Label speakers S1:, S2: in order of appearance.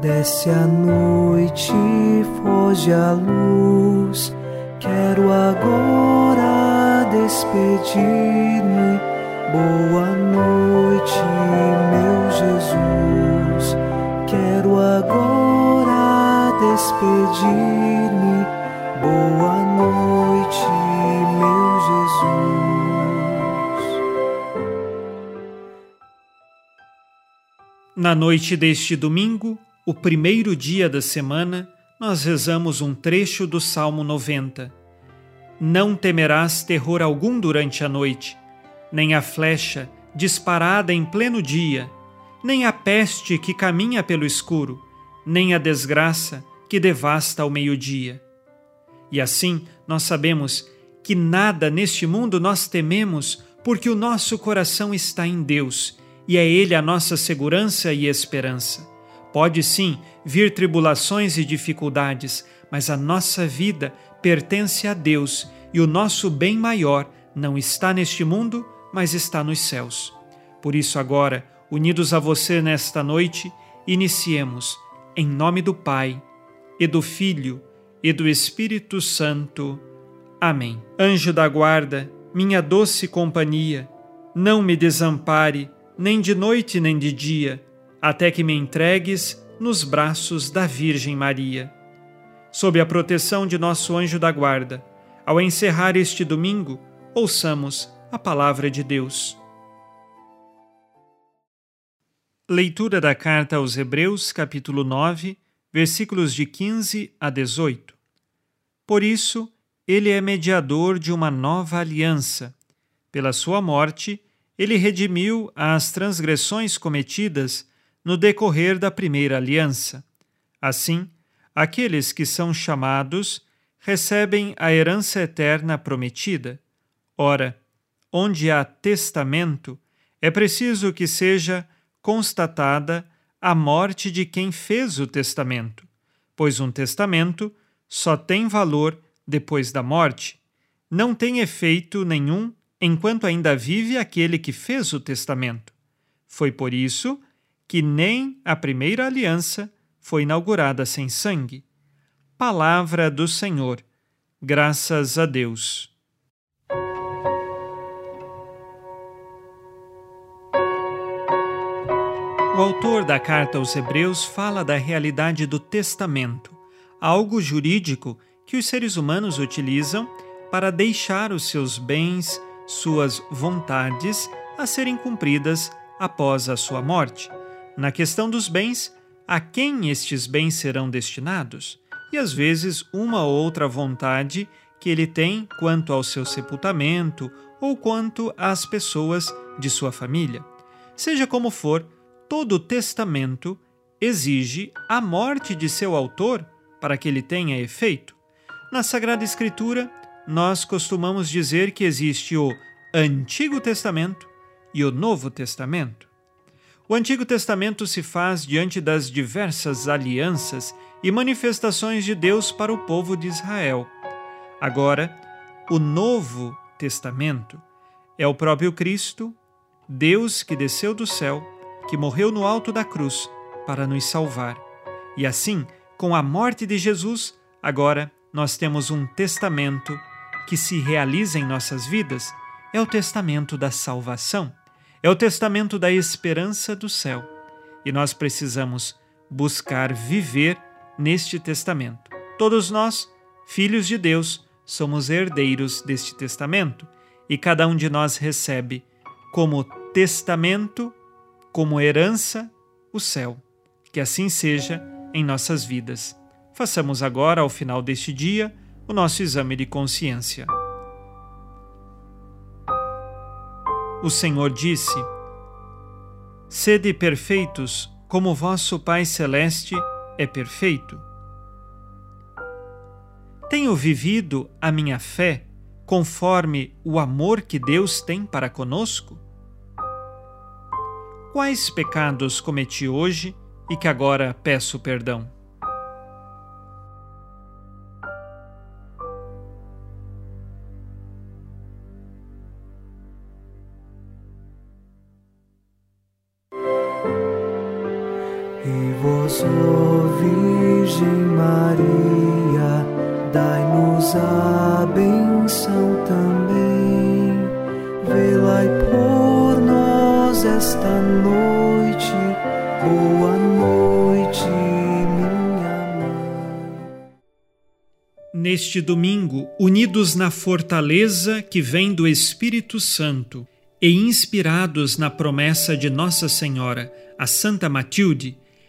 S1: Desce a noite, foge a luz. Quero agora despedir-me. Boa noite, meu Jesus. Quero agora despedir-me. Boa noite, meu Jesus.
S2: Na noite deste domingo, o primeiro dia da semana, nós rezamos um trecho do Salmo 90. Não temerás terror algum durante a noite, nem a flecha disparada em pleno dia, nem a peste que caminha pelo escuro, nem a desgraça que devasta ao meio-dia. E assim nós sabemos que nada neste mundo nós tememos, porque o nosso coração está em Deus e é Ele a nossa segurança e esperança. Pode sim vir tribulações e dificuldades, mas a nossa vida pertence a Deus e o nosso bem maior não está neste mundo, mas está nos céus. Por isso, agora, unidos a você nesta noite, iniciemos, em nome do Pai, e do Filho, e do Espírito Santo. Amém. Anjo da guarda, minha doce companhia, não me desampare, nem de noite nem de dia até que me entregues nos braços da Virgem Maria. Sob a proteção de nosso anjo da guarda, ao encerrar este domingo, ouçamos a palavra de Deus. Leitura da carta aos Hebreus, capítulo 9, versículos de 15 a 18. Por isso, ele é mediador de uma nova aliança. Pela sua morte, ele redimiu as transgressões cometidas no decorrer da primeira aliança. Assim, aqueles que são chamados recebem a herança eterna prometida. Ora, onde há testamento, é preciso que seja constatada a morte de quem fez o testamento, pois um testamento só tem valor depois da morte. Não tem efeito nenhum enquanto ainda vive aquele que fez o testamento. Foi por isso que nem a primeira aliança foi inaugurada sem sangue. Palavra do Senhor. Graças a Deus. O autor da carta aos Hebreus fala da realidade do testamento, algo jurídico que os seres humanos utilizam para deixar os seus bens, suas vontades a serem cumpridas após a sua morte. Na questão dos bens, a quem estes bens serão destinados? E às vezes uma ou outra vontade que ele tem quanto ao seu sepultamento ou quanto às pessoas de sua família. Seja como for, todo testamento exige a morte de seu autor para que ele tenha efeito. Na Sagrada Escritura, nós costumamos dizer que existe o Antigo Testamento e o Novo Testamento. O Antigo Testamento se faz diante das diversas alianças e manifestações de Deus para o povo de Israel. Agora, o Novo Testamento é o próprio Cristo, Deus que desceu do céu, que morreu no alto da cruz para nos salvar. E assim, com a morte de Jesus, agora nós temos um testamento que se realiza em nossas vidas, é o testamento da salvação é o testamento da esperança do céu e nós precisamos buscar viver neste testamento. Todos nós, filhos de Deus, somos herdeiros deste testamento e cada um de nós recebe como testamento, como herança, o céu. Que assim seja em nossas vidas. Façamos agora, ao final deste dia, o nosso exame de consciência. O Senhor disse: Sede perfeitos, como vosso Pai Celeste é perfeito. Tenho vivido a minha fé conforme o amor que Deus tem para conosco? Quais pecados cometi hoje e que agora peço perdão?
S1: E vós, ó Virgem Maria, dai-nos a benção também. Velai por nós esta noite. Boa noite, minha mãe.
S2: Neste domingo, unidos na fortaleza que vem do Espírito Santo e inspirados na promessa de Nossa Senhora, a Santa Matilde,